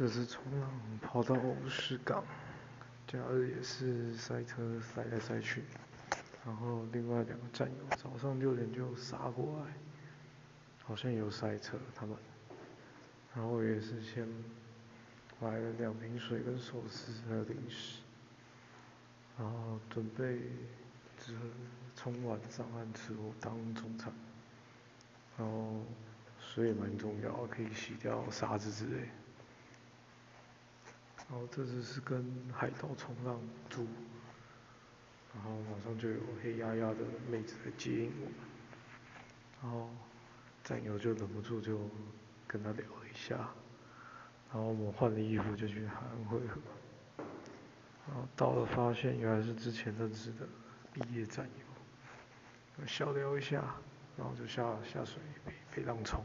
这次冲浪跑到石港，假日也是塞车塞来塞去，然后另外两个战友早上六点就杀过来，好像有塞车他们，然后我也是先买了两瓶水跟寿司还有零食，然后准备之后冲完上岸之后当中餐，然后水也蛮重要，可以洗掉沙子之类。然后这次是跟海盗冲浪组，然后马上就有黑压压的妹子来接应我们，然后战友就忍不住就跟他聊了一下，然后我们换了衣服就去海岸汇合，然后到了发现原来是之前认识的毕业战友，小聊一下，然后就下下水被被浪冲。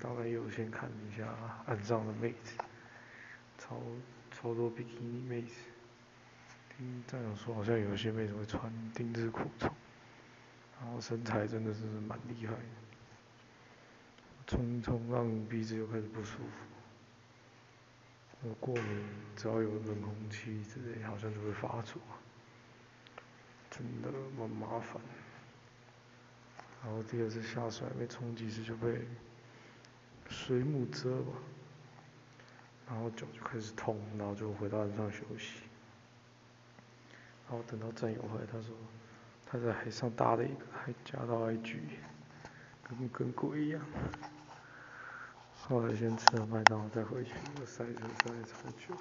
然后当然有先看一下岸上的妹子，超超多比基尼妹子，听战友说好像有些妹子会穿丁字裤冲，然后身材真的是蛮厉害的，冲冲浪鼻子又开始不舒服，我过敏只要有冷空气之类好像就会发作，真的蛮麻烦。然后第二次下水没冲几次就被水母蛰吧，然后脚就开始痛，然后就回到岸上休息。然后等到战友回来，他说他在海上搭了一个，还加到 IG，跟跟鬼一样。后来先吃了麦当劳再回去，塞车塞超久。